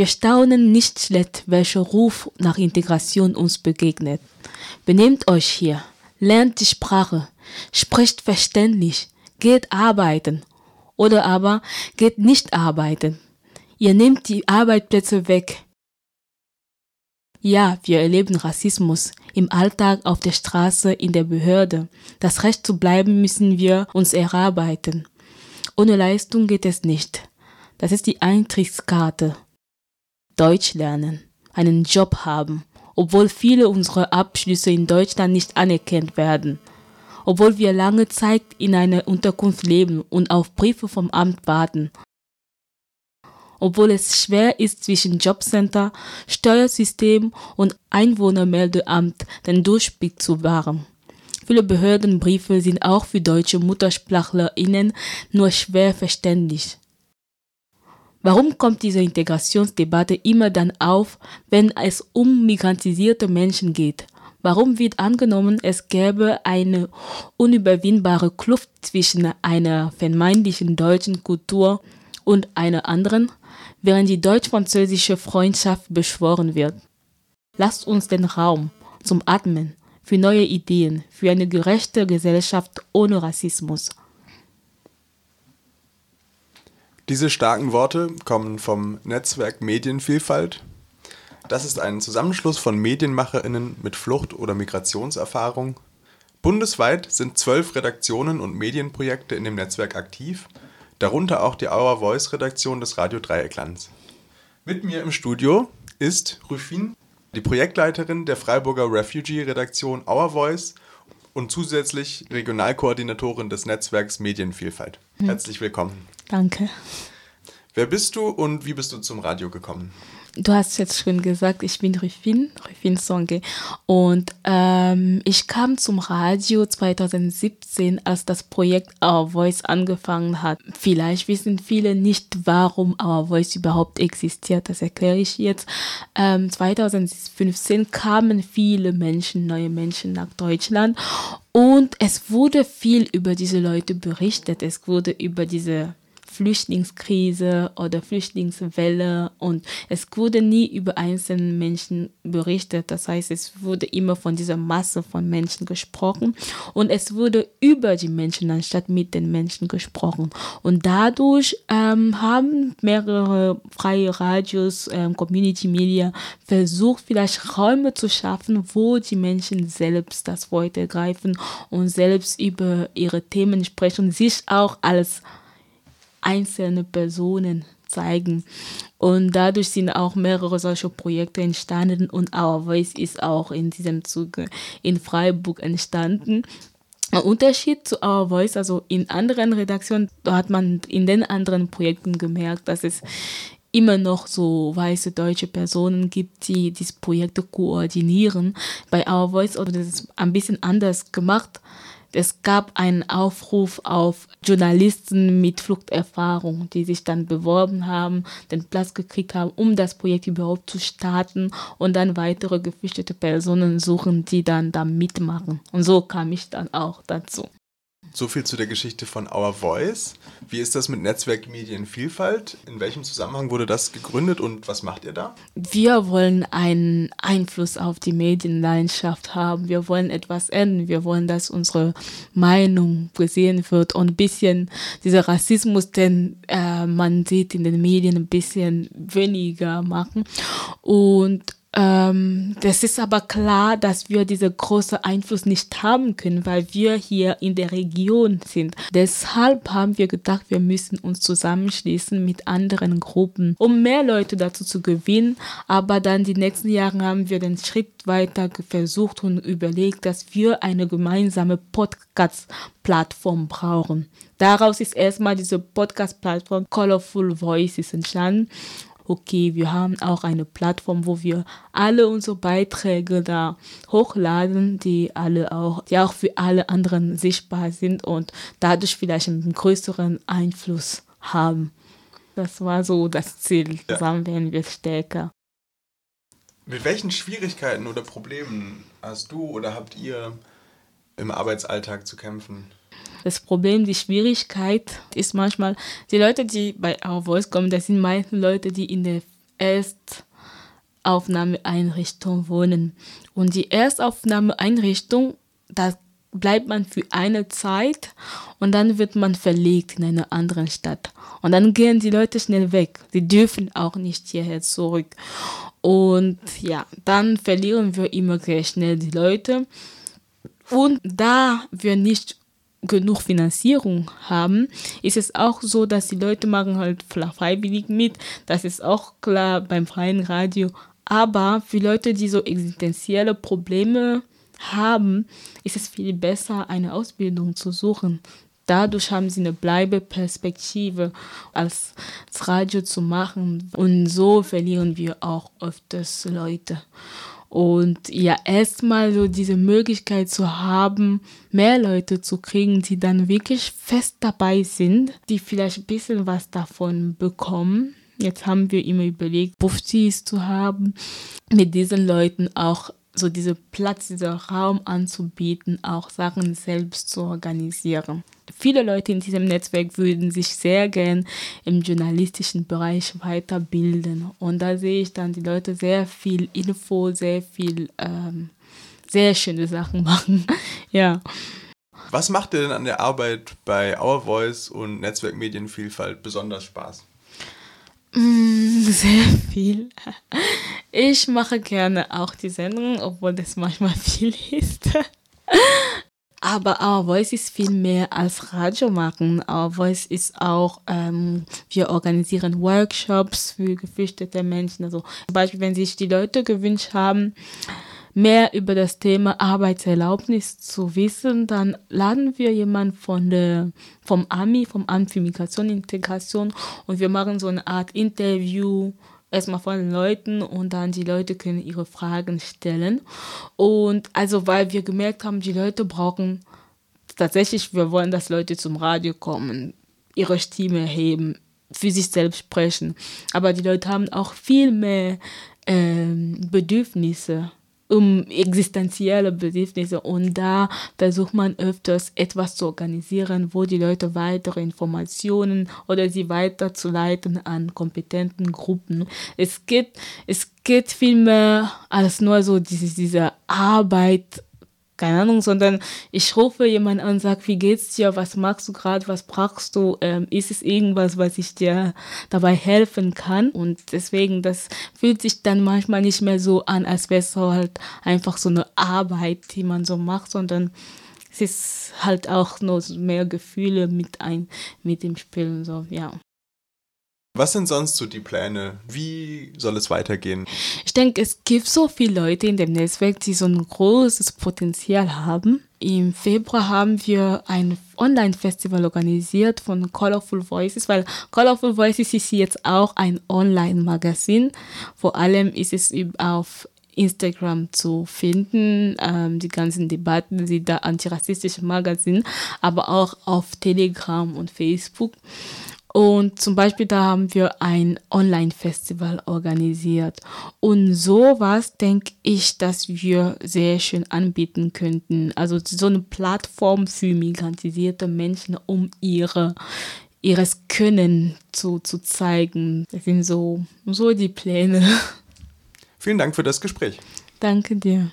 Wir staunen nicht schlecht, welcher Ruf nach Integration uns begegnet. Benehmt euch hier, lernt die Sprache, spricht verständlich, geht arbeiten oder aber geht nicht arbeiten. Ihr nehmt die Arbeitsplätze weg. Ja, wir erleben Rassismus im Alltag, auf der Straße, in der Behörde. Das Recht zu bleiben müssen wir uns erarbeiten. Ohne Leistung geht es nicht. Das ist die Eintrittskarte. Deutsch lernen, einen Job haben, obwohl viele unserer Abschlüsse in Deutschland nicht anerkannt werden. Obwohl wir lange Zeit in einer Unterkunft leben und auf Briefe vom Amt warten obwohl es schwer ist, zwischen Jobcenter, Steuersystem und Einwohnermeldeamt den Durchblick zu wahren. Viele Behördenbriefe sind auch für deutsche MuttersprachlerInnen nur schwer verständlich. Warum kommt diese Integrationsdebatte immer dann auf, wenn es um migrantisierte Menschen geht? Warum wird angenommen, es gäbe eine unüberwindbare Kluft zwischen einer vermeintlichen deutschen Kultur und einer anderen? während die deutsch-französische Freundschaft beschworen wird. Lasst uns den Raum zum Atmen für neue Ideen, für eine gerechte Gesellschaft ohne Rassismus. Diese starken Worte kommen vom Netzwerk Medienvielfalt. Das ist ein Zusammenschluss von Medienmacherinnen mit Flucht- oder Migrationserfahrung. Bundesweit sind zwölf Redaktionen und Medienprojekte in dem Netzwerk aktiv darunter auch die Our Voice Redaktion des Radio Dreiecklands. Mit mir im Studio ist Rufin, die Projektleiterin der Freiburger Refugee Redaktion Our Voice und zusätzlich Regionalkoordinatorin des Netzwerks Medienvielfalt. Hm. Herzlich willkommen. Danke. Wer bist du und wie bist du zum Radio gekommen? Du hast jetzt schon gesagt, ich bin Rufin, Rufin Songe. Und ähm, ich kam zum Radio 2017, als das Projekt Our Voice angefangen hat. Vielleicht wissen viele nicht, warum Our Voice überhaupt existiert. Das erkläre ich jetzt. Ähm, 2015 kamen viele Menschen, neue Menschen nach Deutschland. Und es wurde viel über diese Leute berichtet. Es wurde über diese Flüchtlingskrise oder Flüchtlingswelle und es wurde nie über einzelne Menschen berichtet. Das heißt, es wurde immer von dieser Masse von Menschen gesprochen und es wurde über die Menschen anstatt mit den Menschen gesprochen. Und dadurch ähm, haben mehrere freie Radios, ähm, Community Media versucht, vielleicht Räume zu schaffen, wo die Menschen selbst das Wort ergreifen und selbst über ihre Themen sprechen, sich auch als einzelne Personen zeigen. Und dadurch sind auch mehrere solche Projekte entstanden und Our Voice ist auch in diesem Zuge in Freiburg entstanden. Ein Unterschied zu Our Voice, also in anderen Redaktionen, da hat man in den anderen Projekten gemerkt, dass es immer noch so weiße deutsche Personen gibt, die diese Projekte koordinieren. Bei Our Voice das ist ein bisschen anders gemacht. Es gab einen Aufruf auf Journalisten mit Fluchterfahrung, die sich dann beworben haben, den Platz gekriegt haben, um das Projekt überhaupt zu starten und dann weitere geflüchtete Personen suchen, die dann da mitmachen. Und so kam ich dann auch dazu. So viel zu der Geschichte von Our Voice. Wie ist das mit Netzwerk Medienvielfalt? In welchem Zusammenhang wurde das gegründet und was macht ihr da? Wir wollen einen Einfluss auf die Medienlandschaft haben. Wir wollen etwas ändern. Wir wollen, dass unsere Meinung gesehen wird und ein bisschen dieser Rassismus, den äh, man sieht in den Medien, ein bisschen weniger machen. Und ähm, das ist aber klar, dass wir diesen großen Einfluss nicht haben können, weil wir hier in der Region sind. Deshalb haben wir gedacht, wir müssen uns zusammenschließen mit anderen Gruppen, um mehr Leute dazu zu gewinnen. Aber dann die nächsten Jahre haben wir den Schritt weiter versucht und überlegt, dass wir eine gemeinsame Podcast-Plattform brauchen. Daraus ist erstmal diese Podcast-Plattform Colorful Voices entstanden okay, wir haben auch eine Plattform, wo wir alle unsere Beiträge da hochladen, die alle auch, die auch für alle anderen sichtbar sind und dadurch vielleicht einen größeren Einfluss haben. Das war so das Ziel. Zusammen werden wir stärker. Mit welchen Schwierigkeiten oder Problemen hast du oder habt ihr im Arbeitsalltag zu kämpfen? Das Problem, die Schwierigkeit ist manchmal, die Leute, die bei Our Voice kommen, das sind meistens Leute, die in der Erstaufnahmeeinrichtung wohnen. Und die Erstaufnahmeeinrichtung, da bleibt man für eine Zeit und dann wird man verlegt in eine andere Stadt. Und dann gehen die Leute schnell weg. Sie dürfen auch nicht hierher zurück. Und ja, dann verlieren wir immer sehr schnell die Leute. Und da wir nicht genug Finanzierung haben, ist es auch so, dass die Leute machen halt freiwillig mit. Das ist auch klar beim freien Radio. Aber für Leute, die so existenzielle Probleme haben, ist es viel besser, eine Ausbildung zu suchen. Dadurch haben sie eine Bleibeperspektive als Radio zu machen. Und so verlieren wir auch öfters Leute. Und ja, erstmal so diese Möglichkeit zu haben, mehr Leute zu kriegen, die dann wirklich fest dabei sind, die vielleicht ein bisschen was davon bekommen. Jetzt haben wir immer überlegt, Buftis zu haben, mit diesen Leuten auch so diese Platz, dieser Raum anzubieten, auch Sachen selbst zu organisieren. Viele Leute in diesem Netzwerk würden sich sehr gern im journalistischen Bereich weiterbilden. Und da sehe ich dann die Leute sehr viel Info, sehr viel, ähm, sehr schöne Sachen machen. ja. Was macht dir denn an der Arbeit bei Our Voice und Netzwerkmedienvielfalt besonders Spaß? Mm, sehr viel. Ich mache gerne auch die Sendung, obwohl das manchmal viel ist. Aber Our Voice ist viel mehr als Radio machen. Our Voice ist auch, ähm, wir organisieren Workshops für geflüchtete Menschen. Also zum Beispiel, wenn sich die Leute gewünscht haben, mehr über das Thema Arbeitserlaubnis zu wissen, dann laden wir jemanden von der, vom AMI, vom Amt für Migration und Integration und wir machen so eine Art Interview erstmal von den Leuten und dann die Leute können ihre Fragen stellen. Und also, weil wir gemerkt haben, die Leute brauchen tatsächlich, wir wollen, dass Leute zum Radio kommen, ihre Stimme heben, für sich selbst sprechen. Aber die Leute haben auch viel mehr ähm, Bedürfnisse um existenzielle Bedürfnisse und da versucht man öfters etwas zu organisieren, wo die Leute weitere Informationen oder sie weiterzuleiten an kompetenten Gruppen. Es geht, es geht viel mehr als nur so diese, diese Arbeit keine Ahnung, sondern ich rufe jemanden an und sage, wie geht's dir, was magst du gerade, was brauchst du, ähm, ist es irgendwas, was ich dir dabei helfen kann? Und deswegen, das fühlt sich dann manchmal nicht mehr so an, als wäre es halt einfach so eine Arbeit, die man so macht, sondern es ist halt auch nur mehr Gefühle mit ein, mit dem Spielen, so, ja. Was sind sonst so die Pläne? Wie soll es weitergehen? Ich denke, es gibt so viele Leute in dem Netzwerk, die so ein großes Potenzial haben. Im Februar haben wir ein Online-Festival organisiert von Colorful Voices, weil Colorful Voices ist jetzt auch ein Online-Magazin. Vor allem ist es auf Instagram zu finden, ähm, die ganzen Debatten, die da antirassistische Magazin, aber auch auf Telegram und Facebook. Und zum Beispiel da haben wir ein Online-Festival organisiert. Und sowas denke ich, dass wir sehr schön anbieten könnten. Also so eine Plattform für migrantisierte Menschen, um ihre, ihres Können zu, zu zeigen. Das sind so, so die Pläne. Vielen Dank für das Gespräch. Danke dir.